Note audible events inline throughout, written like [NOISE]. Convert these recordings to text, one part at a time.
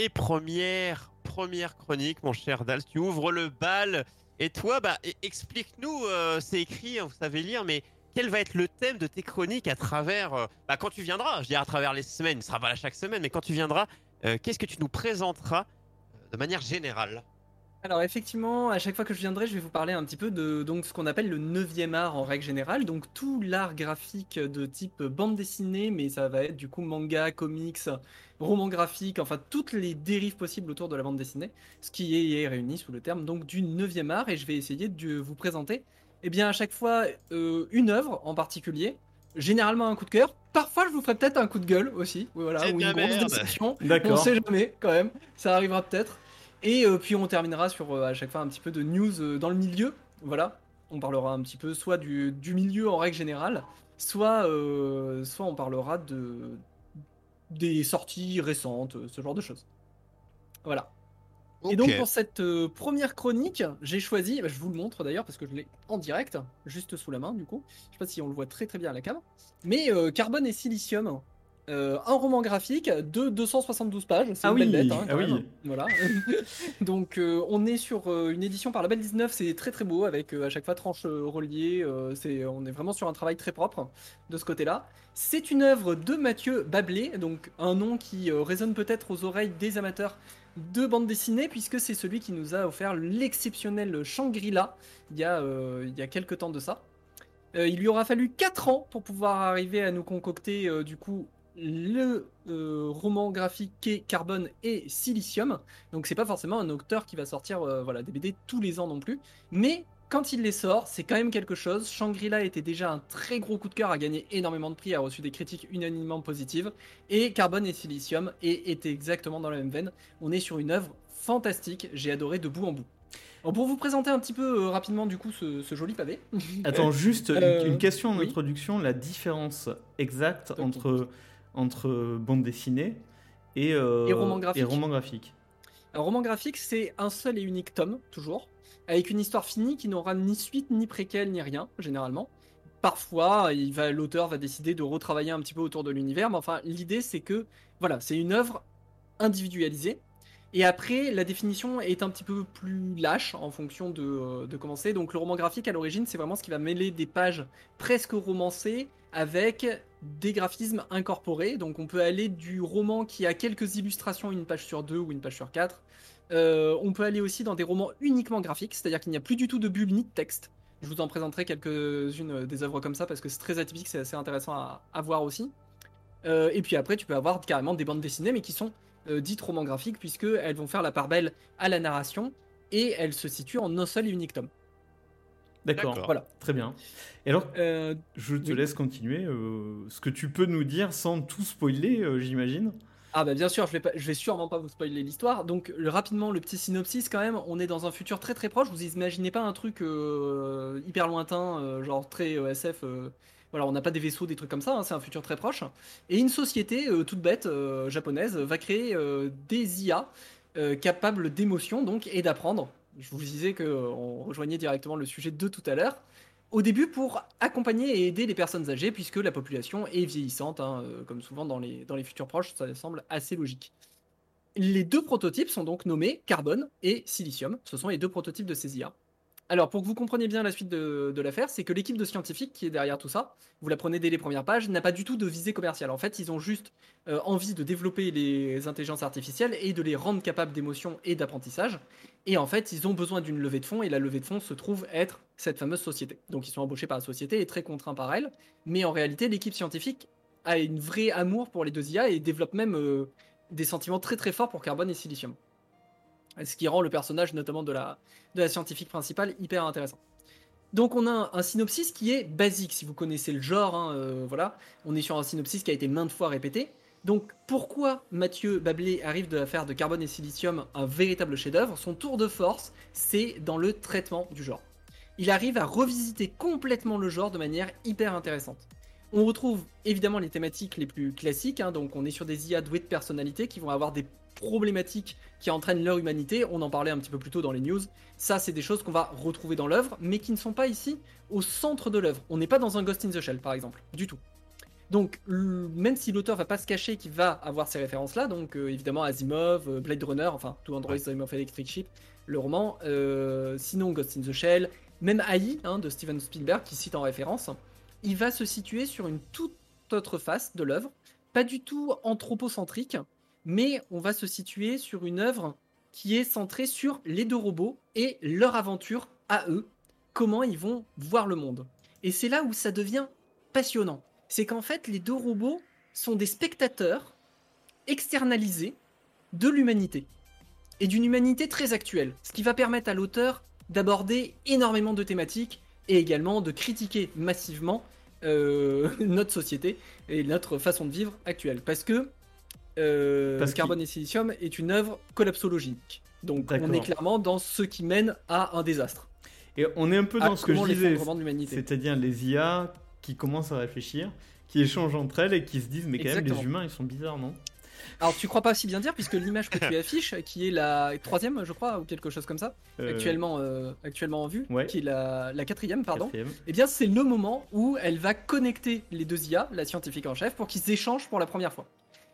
Et première, première chronique, mon cher Dal, tu ouvres le bal. Et toi, bah, e- explique-nous, euh, c'est écrit, hein, vous savez lire, mais quel va être le thème de tes chroniques à travers, euh, bah, quand tu viendras, je dis à travers les semaines, il sera pas là chaque semaine, mais quand tu viendras, euh, qu'est-ce que tu nous présenteras de manière générale? Alors effectivement, à chaque fois que je viendrai, je vais vous parler un petit peu de donc, ce qu'on appelle le 9e art en règle générale, donc tout l'art graphique de type bande dessinée, mais ça va être du coup manga, comics, roman graphique, enfin toutes les dérives possibles autour de la bande dessinée, ce qui est réuni sous le terme donc du 9e art, et je vais essayer de vous présenter eh bien à chaque fois euh, une œuvre en particulier, généralement un coup de cœur, parfois je vous ferai peut-être un coup de gueule aussi, voilà, ou une grosse déception, on sait jamais quand même, ça arrivera peut-être. Et euh, puis on terminera sur euh, à chaque fois un petit peu de news euh, dans le milieu. Voilà, on parlera un petit peu soit du, du milieu en règle générale, soit, euh, soit on parlera de des sorties récentes, euh, ce genre de choses. Voilà. Et donc pour cette euh, première chronique, j'ai choisi, bah, je vous le montre d'ailleurs parce que je l'ai en direct, juste sous la main du coup. Je sais pas si on le voit très très bien à la cam. Mais euh, Carbone et Silicium, euh, un roman graphique de 272 pages. C'est Ah une belle oui, bête, hein, ah oui. Voilà. [LAUGHS] donc euh, on est sur euh, une édition par Label 19, c'est très très beau avec à chaque fois tranche reliée. c'est, on est vraiment sur un travail très propre de ce côté-là. C'est une œuvre de Mathieu Bablé, donc un nom qui résonne peut-être aux oreilles des amateurs de bande dessinée, puisque c'est celui qui nous a offert l'exceptionnel Shangri-La il y a, il y a quelques temps de ça. Il lui aura fallu 4 ans pour pouvoir arriver à nous concocter du coup le euh, roman graphique qu'est Carbone et Silicium. Donc c'est pas forcément un auteur qui va sortir euh, voilà, des BD tous les ans non plus. Mais quand il les sort, c'est quand même quelque chose. Shangri-La était déjà un très gros coup de cœur, a gagné énormément de prix, a reçu des critiques unanimement positives. Et Carbone et Silicium et était exactement dans la même veine. On est sur une œuvre fantastique, j'ai adoré de bout en bout. Alors, pour vous présenter un petit peu euh, rapidement du coup ce, ce joli pavé. Attends, juste une- Euh, une question en oui. introduction, la différence exacte entre, entre bande dessinée et, euh, Et roman graphique. et roman graphique. Un roman graphique, c'est un seul et unique tome, toujours, avec une histoire finie qui n'aura ni suite, ni préquelle, ni rien, généralement. Parfois, il va, l'auteur va décider de retravailler un petit peu autour de l'univers, mais enfin, l'idée c'est que, voilà, c'est une œuvre individualisée. Et après, la définition est un petit peu plus lâche en fonction de, euh, de comment c'est. Donc, le roman graphique, à l'origine, c'est vraiment ce qui va mêler des pages presque romancées avec des graphismes incorporés. Donc, on peut aller du roman qui a quelques illustrations, une page sur deux ou une page sur quatre, euh, on peut aller aussi dans des romans uniquement graphiques, c'est-à-dire qu'il n'y a plus du tout de bulles ni de texte. Je vous en présenterai quelques-unes euh, des œuvres comme ça parce que c'est très atypique, c'est assez intéressant à, voir aussi. Euh, et puis après, tu peux avoir carrément des bandes dessinées, mais qui sont dites romans graphiques, puisqu'elles vont faire la part belle à la narration et elles se situent en un seul et unique tome. D'accord. Voilà. très bien. Et alors, Euh, je te oui. laisse continuer. euh, ce que tu peux nous dire sans tout spoiler, euh, j'imagine. Ah bah bien sûr, je vais, pas, je vais sûrement pas vous spoiler l'histoire. Donc le- rapidement, le petit synopsis quand même, on est dans un futur très très proche. Vous imaginez pas un truc euh, hyper lointain, euh, genre très euh, SF. euh, voilà, on n'a pas des vaisseaux, des trucs comme ça, hein, c'est un futur très proche. Et une société euh, toute bête, euh, japonaise, va créer euh, des IA euh, capables d'émotion donc et d'apprendre. Je vous disais qu'on rejoignait directement le sujet de tout à l'heure. Au début, pour accompagner et aider les personnes âgées, puisque la population est vieillissante, hein, euh, comme souvent dans les, dans les futurs proches, ça semble assez logique. Les deux prototypes sont donc nommés Carbone et Silicium. Ce sont les deux prototypes de ces IA. Alors, pour que vous compreniez bien la suite de, l'affaire, c'est que l'équipe de scientifiques qui est derrière tout ça, vous la prenez dès les premières pages, n'a pas du tout de visée commerciale. En fait, ils ont juste euh, envie de développer les intelligences artificielles et de les rendre capables d'émotion et d'apprentissage. Et en fait, ils ont besoin d'une levée de fonds, et la levée de fonds se trouve être cette fameuse société. Donc, ils sont embauchés par la société et très contraints par elle. Mais en réalité, l'équipe scientifique a une vraie amour pour les deux IA et développe même euh, des sentiments très très forts pour Carbone et Silicium. Ce qui rend le personnage, notamment de la, scientifique principale, hyper intéressant. Donc on a un, un synopsis qui est basique, si vous connaissez le genre, hein, euh, voilà. On est sur un synopsis qui a été maintes fois répété. Donc pourquoi Mathieu Bablé arrive de faire de Carbone et Silicium un véritable chef-d'œuvre? Son tour de force, c'est dans le traitement du genre. Il arrive à revisiter complètement le genre de manière hyper intéressante. On retrouve évidemment les thématiques les plus classiques, hein, donc on est sur des IA douées de personnalité qui vont avoir des problématiques qui entraînent leur humanité, on en parlait un petit peu plus tôt dans les news, ça c'est des choses qu'on va retrouver dans l'œuvre, mais qui ne sont pas ici au centre de l'œuvre. On n'est pas dans un Ghost in the Shell par exemple, du tout. Donc, même si l'auteur va pas se cacher qu'il va avoir ces références-là, donc euh, évidemment Asimov, euh, Blade Runner, enfin tout Android Asimov Electric Ship, le roman, euh, sinon Ghost in the Shell, même AI hein, de Steven Spielberg qui cite en référence, il va se situer sur une toute autre face de l'œuvre, pas du tout anthropocentrique, mais on va se situer sur une œuvre qui est centrée sur les deux robots et leur aventure à eux, comment ils vont voir le monde. Et c'est là où ça devient passionnant. C'est qu'en fait, les deux robots sont des spectateurs externalisés de l'humanité. Et d'une humanité très actuelle. Ce qui va permettre à l'auteur d'aborder énormément de thématiques et également de critiquer massivement euh, [LAUGHS] notre société et notre façon de vivre actuelle. Parce que euh, Parce Carbone et Silicium est une œuvre collapsologique. Donc on est clairement dans ce qui mène à un désastre. Et on est un peu dans ce que je disais, c'est-à-dire les IA qui commencent à réfléchir, qui échangent entre elles et qui se disent mais quand même les humains ils sont bizarres non? Alors tu crois pas si bien dire puisque l'image que tu [LAUGHS] affiches, qui est la troisième, je crois, ou quelque chose comme ça, Euh, actuellement, euh, actuellement en vue, ouais. qui est la, la quatrième, pardon. quatrième. Eh bien, c'est le moment où elle va connecter les deux IA, la scientifique en chef, pour qu'ils échangent pour la première fois.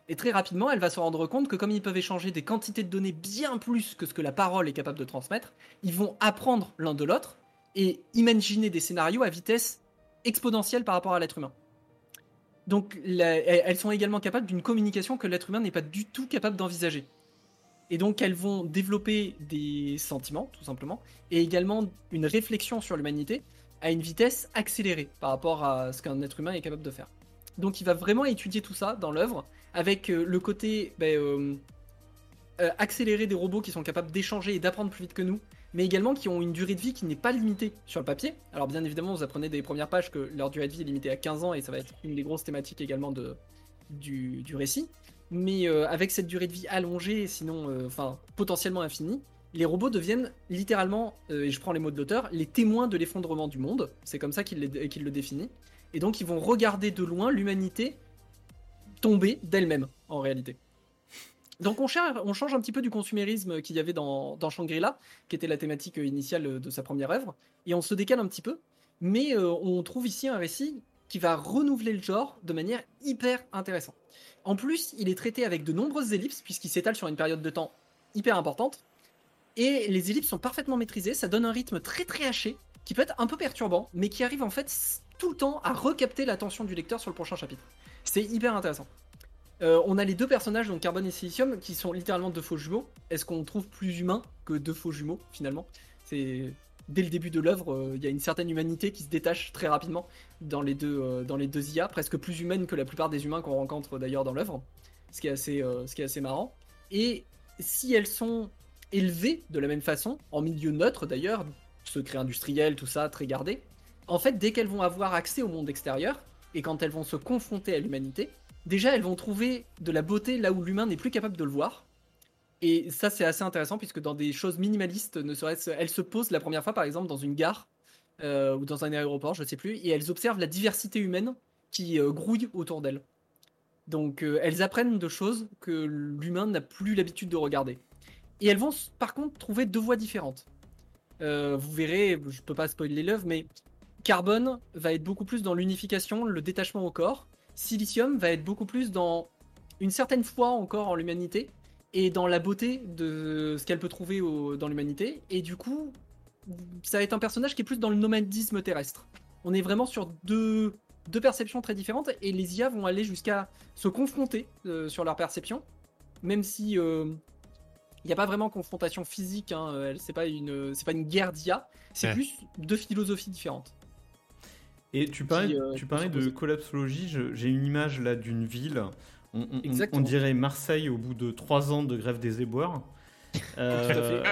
Et très rapidement, elle va se rendre compte que comme ils peuvent échanger des quantités de données bien plus que ce que la parole est capable de transmettre, ils vont apprendre l'un de l'autre et imaginer des scénarios à vitesse exponentielle par rapport à l'être humain. Donc, elles sont également capables d'une communication que l'être humain n'est pas du tout capable d'envisager. Et donc, elles vont développer des sentiments, tout simplement, et également une réflexion sur l'humanité à une vitesse accélérée par rapport à ce qu'un être humain est capable de faire. Donc il va vraiment étudier tout ça dans l'œuvre, avec euh, le côté ben, euh, euh, accéléré des robots qui sont capables d'échanger et d'apprendre plus vite que nous, mais également qui ont une durée de vie qui n'est pas limitée sur le papier. Alors bien évidemment, vous apprenez des premières pages que leur durée de vie est limitée à 15 ans, et ça va être une des grosses thématiques également de, du, récit. Mais euh, avec cette durée de vie allongée, sinon, euh, potentiellement infinie, les robots deviennent littéralement, euh, et je prends les mots de l'auteur, les témoins de l'effondrement du monde. C'est comme ça qu'il le définit. Et donc, ils vont regarder de loin l'humanité tomber d'elle-même, en réalité. Donc, on, change un petit peu du consumérisme qu'il y avait dans, Shangri-La, qui était la thématique initiale de sa première œuvre, et on se décale un petit peu. Mais euh, on trouve ici un récit qui va renouveler le genre de manière hyper intéressante. En plus, il est traité avec de nombreuses ellipses, puisqu'il s'étale sur une période de temps hyper importante. Et les ellipses sont parfaitement maîtrisées, ça donne un rythme très très haché, qui peut être un peu perturbant, mais qui arrive en fait tout le temps à recapter l'attention du lecteur sur le prochain chapitre. C'est hyper intéressant. Euh, on a les deux personnages, donc Carbone et Silicium, qui sont littéralement deux faux jumeaux. Est-ce qu'on trouve plus humain que deux faux jumeaux finalement? C'est dès le début de l'œuvre, euh, il y a une certaine humanité qui se détache très rapidement dans les deux euh, dans les deux IA, presque plus humaine que la plupart des humains qu'on rencontre d'ailleurs dans l'œuvre, ce qui est assez ce qui est assez marrant. Et si elles sont élevées de la même façon, en milieu neutre d'ailleurs, secret industriel, tout ça, très gardé, en fait, dès qu'elles vont avoir accès au monde extérieur, et quand elles vont se confronter à l'humanité, déjà elles vont trouver de la beauté là où l'humain n'est plus capable de le voir. Et ça, c'est assez intéressant puisque dans des choses minimalistes, ne elles se posent la première fois, par exemple, dans une gare euh, ou dans un aéroport, je sais plus, et elles observent la diversité humaine qui euh, grouille autour d'elles. Donc, euh, elles apprennent de choses que l'humain n'a plus l'habitude de regarder. Et elles vont, par contre, trouver deux voies différentes. Vous verrez, je peux pas spoiler l'œuvre, mais Carbone va être beaucoup plus dans l'unification, le détachement au corps. Silicium va être beaucoup plus dans une certaine foi encore en l'humanité et dans la beauté de ce qu'elle peut trouver au- dans l'humanité. Et du coup, ça va être un personnage qui est plus dans le nomadisme terrestre. On est vraiment sur deux, deux perceptions très différentes et les IA vont aller jusqu'à se confronter euh, sur leur perception, même si euh, il n'y a pas vraiment confrontation physique. Hein, c'est pas une, c'est pas une guerre d'IA. C'est Ouais. plus deux philosophies différentes. Et tu parlais, Qui, euh, tu parlais de collapsologie, j'ai une image là d'une ville. On, dirait Marseille au bout de trois ans de grève des éboueurs. [LAUGHS] Euh,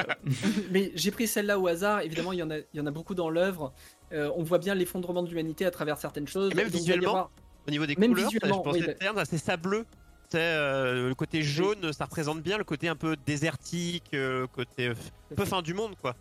Mais j'ai pris celle-là au hasard. Évidemment, il y en a, il y en a beaucoup dans l'œuvre. Euh, on voit bien l'effondrement de l'humanité à travers certaines choses. Et même Donc, visuellement, avoir- Au niveau des Même couleurs, je visuellement, pensais oui, le terme, c'est sableux. C'est euh, le côté jaune, ça représente bien le côté un peu désertique, euh, côté un peu fin du monde, quoi.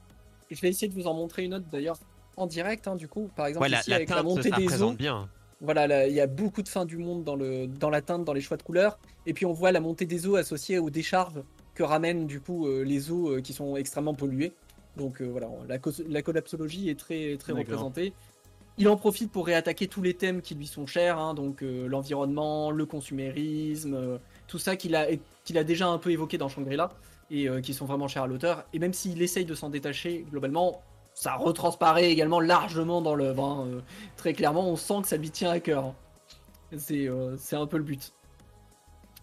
Je vais essayer de vous en montrer une autre d'ailleurs en direct. hein, du coup, par exemple, Ouais, ici la avec la teinte, montée ça des eaux. bien. Voilà, là, il y a beaucoup de fin du monde dans, le, dans la teinte, dans les choix de couleurs. Et puis on voit la montée des eaux associée aux décharges que ramènent du coup euh, les eaux euh, qui sont extrêmement polluées. Donc euh, voilà, la, la collapsologie est très, très représentée. il en profite pour réattaquer tous les thèmes qui lui sont chers, hein, donc euh, l'environnement, le consumérisme, euh, tout ça qu'il a, qu'il a déjà un peu évoqué dans Shangri-La et euh, qui sont vraiment chers à l'auteur. Et même s'il essaye de s'en détacher globalement, ça retransparaît également largement dans l'œuvre. hein, euh, très clairement, on sent que ça lui tient à cœur. hein. C'est, euh, c'est un peu le but.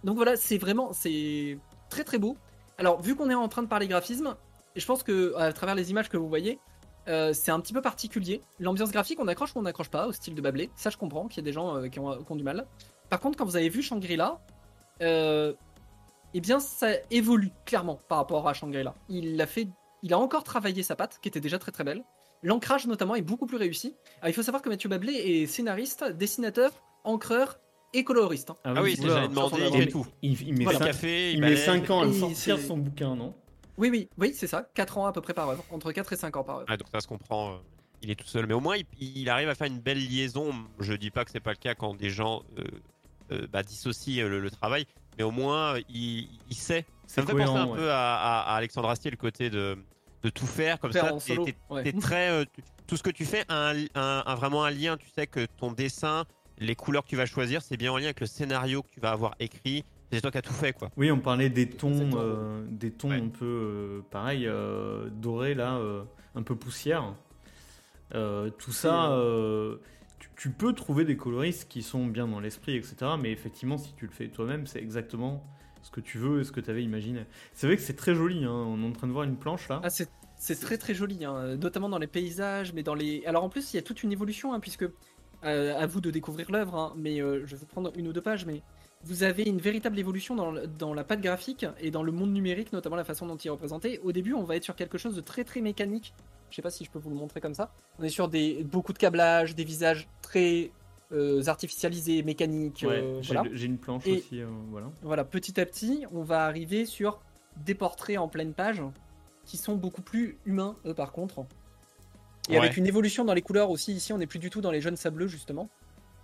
Donc voilà, c'est vraiment, c'est très très beau. Alors vu qu'on est en train de parler graphisme, je pense que à travers les images que vous voyez, euh, c'est un petit peu particulier. L'ambiance graphique, on accroche ou on n'accroche pas au style de Bablé? Ça, je comprends qu'il y a des gens qui, ont, qui ont du mal. Par contre, quand vous avez vu Shangri-La, eh bien, ça évolue clairement par rapport à Shangri-La. Il a fait, il a encore travaillé sa patte, qui était déjà très très belle. L'ancrage notamment est beaucoup plus réussi. Alors, il faut savoir que Mathieu Bablé est scénariste, dessinateur, encreur et coloriste. hein. Ah oui, c'est Sur il son fait il, tout. il, il met Voilà. Le cinq- café, il il met balaye. 5 ans à sortir son bouquin, non? Oui, oui, oui, c'est ça. 4 ans à peu près par œuvre. Entre 4 et 5 ans par œuvre. Ah, donc ça se comprend. euh, Il est tout seul, mais au moins il, il arrive à faire une belle liaison. Je dis pas que c'est pas le cas quand des gens euh, euh, bah, dissocient le, le travail, mais au moins il, il sait. Ça C'est me fait penser un ouais. peu à, à- à Alexandre Astier, le côté de, de tout faire comme Faire ça. t'es- solo, t'es- ouais. t'es très, euh, tout ce que tu fais a, un, un- un- vraiment un lien. Tu sais que ton dessin, les couleurs que tu vas choisir, c'est bien en lien avec le scénario que tu vas avoir écrit. C'est toi qui as tout fait, quoi. Oui, on parlait des tons, euh, des tons Ouais. un peu euh, pareil, euh, dorés là, euh, un peu poussière. Euh, tout ça, euh, tu peux trouver des coloristes qui sont bien dans l'esprit, etc. Mais effectivement, si tu le fais toi-même, c'est exactement ce que tu veux et ce que tu avais imaginé. C'est vrai que c'est très joli. hein. On est en train de voir une planche là. Ah, c'est très très joli, hein, notamment dans les paysages, mais dans les. Alors en plus, il y a toute une évolution, hein, puisque euh, à vous de découvrir l'œuvre, mais euh, je vais vous prendre une ou deux pages, mais vous avez une véritable évolution dans, dans la patte graphique et dans le monde numérique, notamment la façon dont il est représenté. Au début, on va être sur quelque chose de très très mécanique. Je sais pas si je peux vous le montrer comme ça. On est sur des beaucoup de câblage, des visages très euh, artificialisés, mécaniques. Ouais, euh, j'ai voilà. j'ai une planche Et- aussi. euh, voilà. Voilà, petit à petit, on va arriver sur des portraits en pleine page qui sont beaucoup plus humains, eux, par contre. Et Ouais. avec une évolution dans les couleurs aussi, ici, on n'est plus du tout dans les jeunes sableux, justement.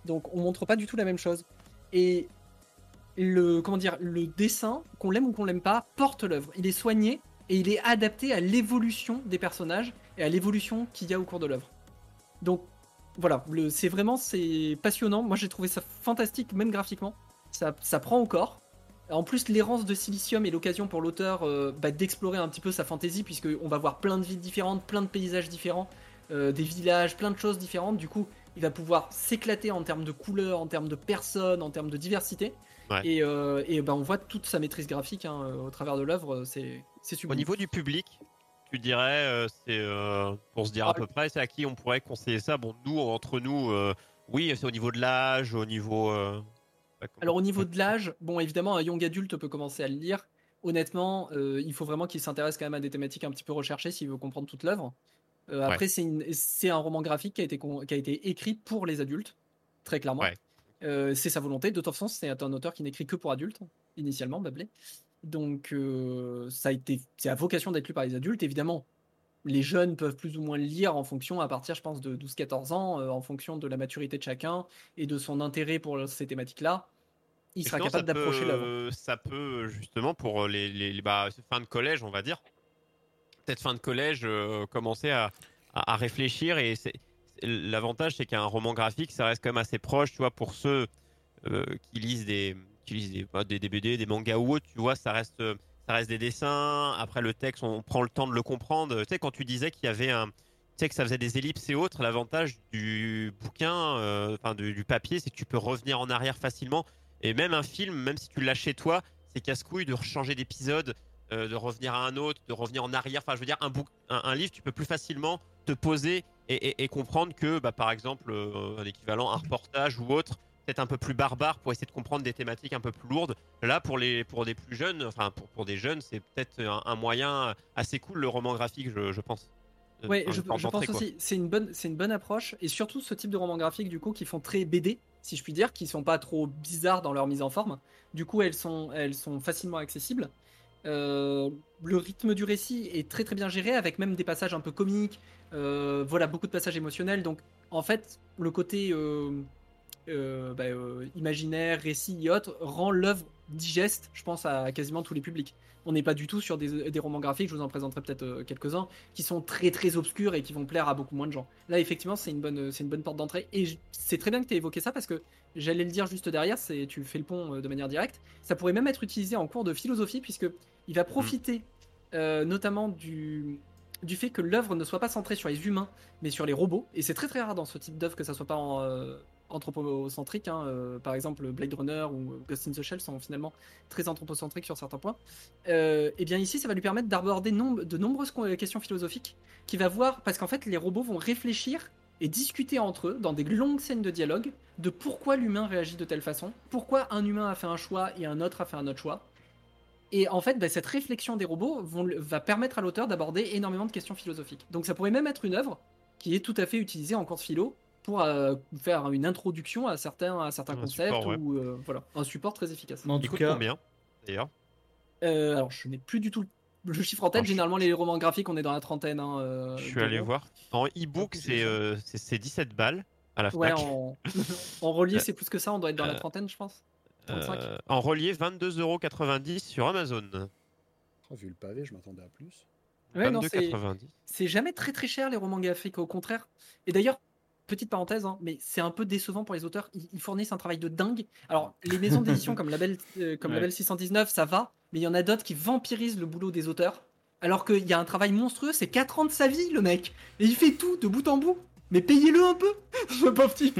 Donc, on montre pas du tout la même chose. Et le, comment dire, le dessin, qu'on l'aime ou qu'on l'aime pas, porte l'œuvre. Il est soigné et il est adapté à l'évolution des personnages et à l'évolution qu'il y a au cours de l'œuvre. Donc, voilà, c'est vraiment c'est passionnant. Moi, j'ai trouvé ça fantastique, même graphiquement. Ça, ça prend au corps. En plus, l'errance de Silicium est l'occasion pour l'auteur euh, bah, d'explorer un petit peu sa fantaisie, puisqu'on va voir plein de villes différentes, plein de paysages différents, euh, des villages, plein de choses différentes. Du coup, il va pouvoir s'éclater en termes de couleurs, en termes de personnes, en termes de diversité. Ouais. Et, euh, et bah, on voit toute sa maîtrise graphique hein, au travers de l'œuvre, c'est c'est Au niveau du public, tu dirais, euh, c'est euh, pour se dire à peu près, c'est à qui on pourrait conseiller ça? Bon, nous, entre nous, euh, oui, c'est au niveau de l'âge, au niveau. Alors au niveau de l'âge, bon évidemment un young adulte peut commencer à le lire. Honnêtement, euh, il faut vraiment qu'il s'intéresse quand même à des thématiques un petit peu recherchées s'il veut comprendre toute l'œuvre. Euh, Après c'est un roman graphique qui a été con- qui a été écrit pour les adultes, très clairement. Ouais. Euh, c'est sa volonté. De toute façon, c'est un auteur qui n'écrit que pour adultes initialement, Bablé. Donc euh, ça a été, c'est à vocation d'être lu par les adultes. Évidemment, les jeunes peuvent plus ou moins le lire en fonction, à partir, je pense, de 12-14 ans, euh, en fonction de la maturité de chacun et de son intérêt pour ces thématiques-là. Il sera Sinon, capable d'approcher l'œuvre. Ça peut, justement, pour les, les, les- bah, fin de collège, on va dire, peut-être fin de collège, euh, commencer à, à, à réfléchir. Et l'avantage, c'est qu'un roman graphique, ça reste quand même assez proche, tu vois, pour ceux euh, qui lisent des, qui lisent des, bah, des, des BD, des mangas ou autres, tu vois, ça reste, euh, ça reste des dessins. Après, le texte, on prend le temps de le comprendre. Tu sais, quand tu disais qu'il y avait un. Tu sais que ça faisait des ellipses et autres, l'avantage du bouquin, euh, enfin du, papier, c'est que tu peux revenir en arrière facilement. Et même un film, même si tu l'as chez toi, c'est casse-couille de changer d'épisode, euh, de revenir à un autre, de revenir en arrière. Enfin, je veux dire, un, bouc- un, livre, tu peux plus facilement te poser et comprendre que, bah, par exemple, euh, un équivalent, un reportage ou autre, peut-être un peu plus barbare pour essayer de comprendre des thématiques un peu plus lourdes. Là, pour, les, pour des plus jeunes, enfin, pour, pour des jeunes, c'est peut-être un, un moyen assez cool, le roman graphique, je, je pense. Euh, Ouais, enfin, je, je pense aussi. C'est une bonne, c'est une bonne approche et surtout ce type de roman graphique du coup qui font très BD, si je puis dire, qui sont pas trop bizarres dans leur mise en forme. Du coup, elles sont, elles sont facilement accessibles. Euh, le rythme du récit est très très bien géré avec même des passages un peu comiques. Euh, voilà, beaucoup de passages émotionnels. Donc, en fait, le côté euh, euh, bah, euh, imaginaire, récit et autres rend l'œuvre digeste, je pense, à quasiment tous les publics. On n'est pas du tout sur des, romans graphiques, je vous en présenterai peut-être euh, quelques-uns, qui sont très très obscurs et qui vont plaire à beaucoup moins de gens. Là, effectivement, c'est une bonne, c'est une bonne porte d'entrée. Et c'est très bien que tu aies évoqué ça parce que j'allais le dire juste derrière, c'est, tu fais le pont de manière directe. Ça pourrait même être utilisé en cours de philosophie puisque il va profiter notamment du, du fait que l'œuvre ne soit pas centrée sur les humains mais sur les robots. Et c'est très très rare dans ce type d'œuvre que ça soit pas en, anthropocentrique. hein. Euh, par exemple, Blade Runner ou Ghost in the Shell sont finalement très anthropocentriques sur certains points. Euh, et bien ici, ça va lui permettre d'aborder de nombreuses questions philosophiques qui va voir, parce qu'en fait, les robots vont réfléchir et discuter entre eux dans des longues scènes de dialogue de pourquoi l'humain réagit de telle façon, pourquoi un humain a fait un choix et un autre a fait un autre choix. Et en fait, bah, cette réflexion des robots va permettre à l'auteur d'aborder énormément de questions philosophiques. Donc ça pourrait même être une œuvre qui est tout à fait utilisée en cours de philo pour euh, faire une introduction à certains, à certains Un concepts support, ouais. ou euh, voilà, un support très efficace. Mais en tout cas, combien d'ailleurs? Euh, alors je n'ai plus du tout le chiffre en tête. Alors, je- Généralement les romans graphiques on est dans la trentaine. hein, euh, Je suis allé voir. En e-book, c'est euh, c'est- c'est 17 balles à la Ouais, en, [LAUGHS] en relié c'est plus que ça. On doit être dans la trentaine je pense. 35. Euh, en relié, 22,90€ sur Amazon. Oh, vu le pavé, je m'attendais à plus. Ouais, non, c'est- 22,90. C'est jamais très très cher les romans graphiques, au contraire. Et d'ailleurs, petite parenthèse, hein, mais c'est un peu décevant pour les auteurs. Ils, ils fournissent un travail de dingue. Alors, les maisons d'édition [LAUGHS] comme Label, euh, comme Ouais. Label 619, ça va, mais il y en a d'autres qui vampirisent le boulot des auteurs. Alors qu'il y a un travail monstrueux, c'est 4 ans de sa vie, le mec. Et il fait tout de bout en bout. Mais payez-le un peu, [LAUGHS] ce pauvre type.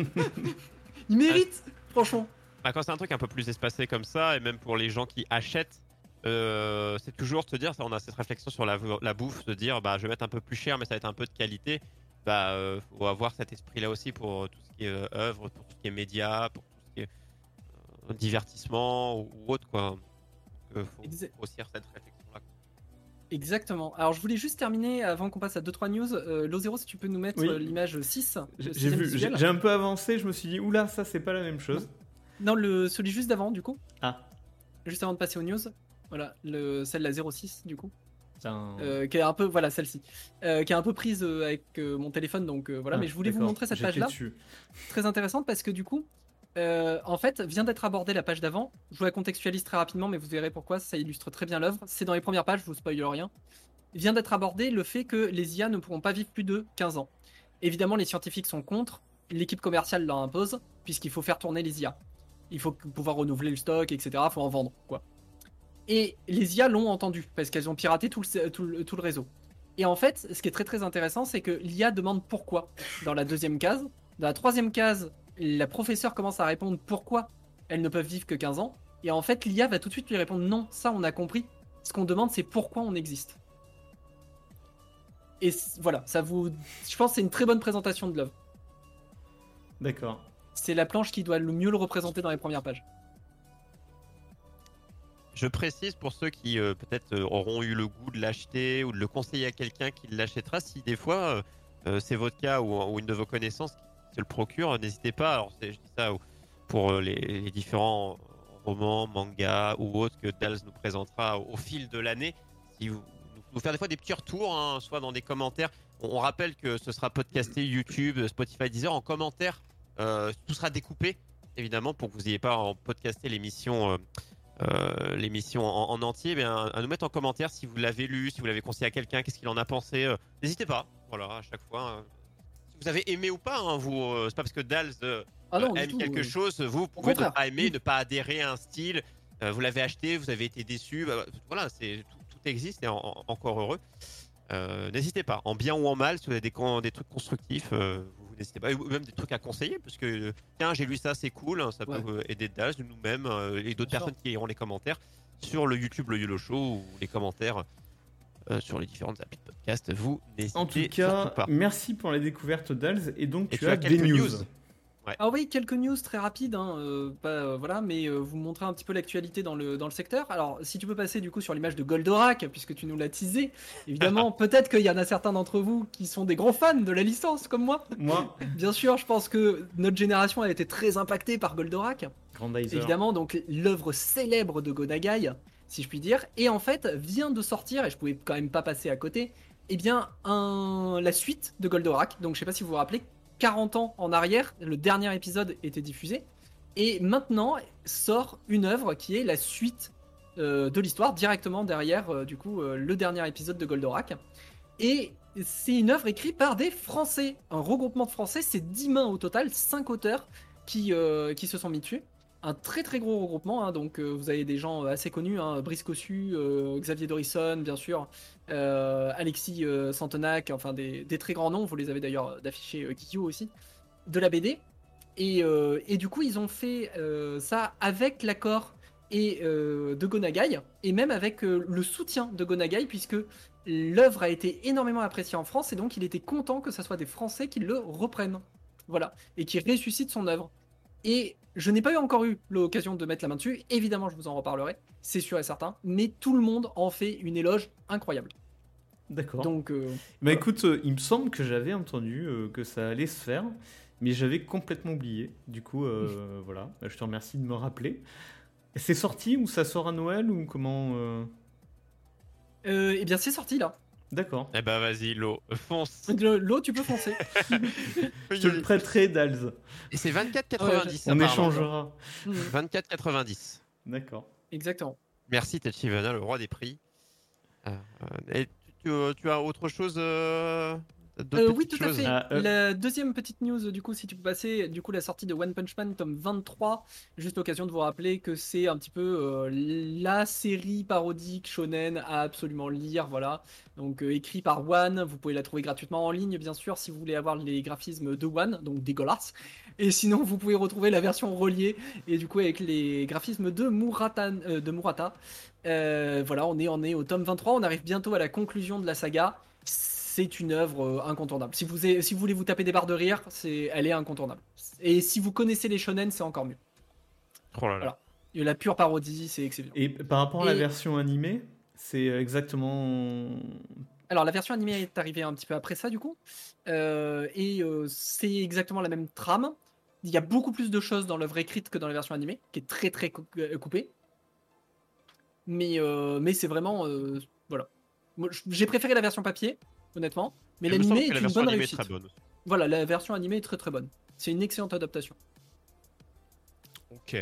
[LAUGHS] il mérite, franchement. Bah, quand c'est un truc un peu plus espacé comme ça, et même pour les gens qui achètent, euh, c'est toujours se dire, on a cette réflexion sur la, la bouffe, de dire, bah, je vais mettre un peu plus cher, mais ça va être un peu de qualité. Bah, euh, faut avoir cet esprit-là aussi pour tout ce qui est euh, œuvre, pour tout ce qui est média, pour tout ce qui est euh, divertissement ou, ou autre, quoi. Donc, euh, faut grossir cette réflexion-là. Exactement. Alors, je voulais juste terminer avant qu'on passe à 2-3 news. Euh, Lozero, si tu peux nous mettre Oui. l'image 6. j'ai vu, j'ai un peu avancé, je me suis dit, oula, ça c'est pas la même chose. Non, le, celui juste d'avant, du coup. Ah, Juste avant de passer aux news. Voilà, le, celle la 06, du coup. Euh, qui est un peu, voilà, celle-ci. Euh, qui est un peu prise euh, avec mon téléphone, donc voilà. Ah, mais je voulais vous montrer cette page-là. dessus. Très intéressante parce que, du coup, en fait, vient d'être abordée la page d'avant. Je vous la contextualise très rapidement, mais vous verrez pourquoi. Ça illustre très bien l'œuvre. C'est dans les premières pages, je vous spoil rien. Vient d'être abordé le fait que les IA ne pourront pas vivre plus de 15 ans. Évidemment, les scientifiques sont contre. L'équipe commerciale leur impose, puisqu'il faut faire tourner les IA. Il faut pouvoir renouveler le stock, etc. Il faut en vendre, quoi. Et les IA l'ont entendu, parce qu'elles ont piraté tout le, tout, le, tout le réseau. Et en fait, ce qui est très très intéressant, c'est que l'IA demande pourquoi dans la deuxième case. Dans la troisième case, la professeure commence à répondre pourquoi elles ne peuvent vivre que 15 ans. Et en fait, l'IA va tout de suite lui répondre non, ça on a compris. Ce qu'on demande, c'est pourquoi on existe. Et voilà, ça vous. Je pense que c'est une très bonne présentation de l'œuvre. D'accord. C'est la planche qui doit le mieux le représenter dans les premières pages. Je précise pour ceux qui euh, peut-être euh, auront eu le goût de l'acheter ou de le conseiller à quelqu'un qui l'achètera, si des fois euh, c'est votre cas ou, une de vos connaissances qui se le procure, n'hésitez pas. Alors je dis ça pour les, différents romans, mangas ou autres que Dals nous présentera au, fil de l'année. Si vous nous, faire des fois des petits retours, hein, soit dans des commentaires. On, rappelle que ce sera podcasté YouTube, Spotify, Deezer en commentaire. tout sera découpé évidemment pour que vous n'ayez pas en podcaster l'émission. Euh, l'émission en, en entier, bien, à nous mettre en commentaire si vous l'avez lu, si vous l'avez conseillé à quelqu'un, qu'est-ce qu'il en a pensé. euh, N'hésitez pas, voilà, à chaque fois. hein. Si vous avez aimé ou pas, hein, vous, euh, c'est pas parce que Dals Ah non, aime tout, quelque chose, vous pouvez ne pas aimer, ne pas adhérer à un style. vous l'avez acheté, vous avez été déçu. bah, voilà, c'est tout, tout existe et en- en- encore heureux. N'hésitez pas, en bien ou en mal, si vous avez des, des trucs constructifs, vous n'hésitez pas, ou même des trucs à conseiller, parce que tiens, j'ai lu ça, c'est cool, hein, ça Ouais. peut aider Dals, nous-mêmes euh, et d'autres sûr. personnes qui iront les commentaires sur le YouTube, le YOLO Show ou les commentaires euh, sur les différentes applis de podcast. Vous n'hésitez En tout cas, pas. merci pour la découverte d'Als. Et donc, Et tu, tu as, as des news. Ah oui, quelques news très rapides, hein, euh, euh, voilà, mais euh, vous montrer un petit peu l'actualité dans le, dans le secteur. Alors, si tu peux passer du coup sur l'image de Goldorak, puisque tu nous l'as teasé, évidemment, [LAUGHS] peut-être qu'il y en a certains d'entre vous qui sont des grands fans de la licence, comme moi. Moi, [LAUGHS] Bien sûr, je pense que notre génération a été très impactée par Goldorak, Grandizer. évidemment, donc l'œuvre célèbre de Gonagai, si je puis dire, et en fait vient de sortir, et je pouvais quand même pas passer à côté, eh bien, un, la suite de Goldorak. Donc, je sais pas si vous vous rappelez, 40 ans en arrière, le dernier épisode était diffusé, et maintenant sort une œuvre qui est la suite euh, de l'histoire, directement derrière euh, du coup euh, le dernier épisode de Goldorak. Et c'est une œuvre écrite par des Français, un regroupement de Français, c'est 10 mains au total, 5 auteurs qui, qui se sont mis dessus. Un très très gros regroupement, hein, donc euh, vous avez des gens assez connus, hein, Brice Cossu, euh, Xavier Dorisson, bien sûr, euh, Alexis euh, Santenac, enfin des, des très grands noms, vous les avez d'ailleurs d'afficher euh, Guillaume aussi, de la BD. Et, euh, et du coup, ils ont fait euh, ça avec l'accord et euh, de Gonagai, et même avec euh, le soutien de Gonagai, puisque l'œuvre a été énormément appréciée en France, et donc il était content que ce soit des Français qui le reprennent. Voilà, et qui ressuscitent son œuvre. Et je n'ai pas eu encore eu l'occasion de mettre la main dessus, évidemment je vous en reparlerai, c'est sûr et certain, mais tout le monde en fait une éloge incroyable. D'accord. Donc, euh, Bah voilà. écoute, euh, il me semble que j'avais entendu euh, que ça allait se faire, mais j'avais complètement oublié. Du coup, euh, [LAUGHS] voilà, Bah, je te remercie de me rappeler. C'est sorti ou ça sort à Noël ou comment eh bien c'est sorti là. D'accord. Eh ben vas-y, l'eau, [LAUGHS] fonce. Le- L'eau, tu peux foncer. [LAUGHS] Je te le prêterai, Dals. Et c'est 24,90. On échangera. Mhm, 24,90. D'accord. Exactement. Merci Tachivana, le roi des prix. Euh, euh, et tu, tu- tu as autre chose euh, Euh, oui, tout à fait. Ah, euh. La deuxième petite news, du coup, si tu peux passer, du coup, la sortie de One Punch Man, tome 23. Juste l'occasion de vous rappeler que c'est un petit peu euh, la série parodique shonen à absolument lire. Voilà. Donc, euh, écrit par One. Vous pouvez la trouver gratuitement en ligne, bien sûr, si vous voulez avoir les graphismes de One, donc dégueulasse. Et sinon, vous pouvez retrouver la version reliée et du coup, avec les graphismes de Murata. euh, de Murata. Euh, voilà, on est, on est au tome 23. On arrive bientôt à la conclusion de la saga c'est une œuvre euh, incontournable. Si vous, si vous voulez vous taper des barres de rire, c'est, elle est incontournable. Et si vous connaissez les shonen, c'est encore mieux. Oh là là. Voilà. Et la pure parodie, c'est excellent. Et par rapport à la Et- version animée, c'est exactement. Alors la version animée est arrivée un petit peu après ça du coup, Euh, et euh, c'est exactement la même trame. Il y a beaucoup plus de choses dans l'œuvre écrite que dans la version animée, qui est très très cou- euh, coupée. Mais euh, mais c'est vraiment euh, voilà. J'ai préféré la version papier, honnêtement, mais l'animé est une bonne réussite. très bonne. Voilà, la version animée est très très bonne. C'est une excellente adaptation. Ok.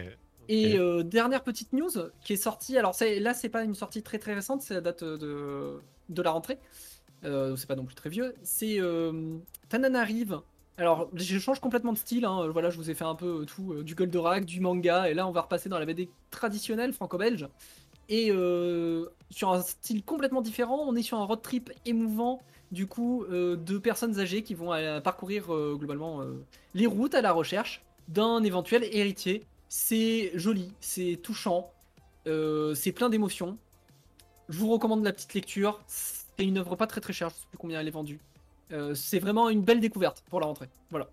Et euh, dernière petite news qui est sortie, alors c'est- là c'est pas une sortie très très récente, c'est la date de, de la rentrée, Euh, c'est pas non plus très vieux, c'est euh, Tananarive. Alors je change complètement de style, hein, voilà je vous ai fait un peu tout, euh, du Goldorak, du manga, et là on va repasser dans la BD traditionnelle franco-belge. Et euh, sur un style complètement différent, on est sur un road trip émouvant, du coup, euh, de personnes âgées qui vont euh, parcourir globalement les routes à la recherche d'un éventuel héritier. C'est joli, c'est touchant, c'est plein d'émotions. Je vous recommande la petite lecture. C'est une œuvre pas très très chère, je sais plus combien elle est vendue. C'est vraiment une belle découverte pour la rentrée. Voilà.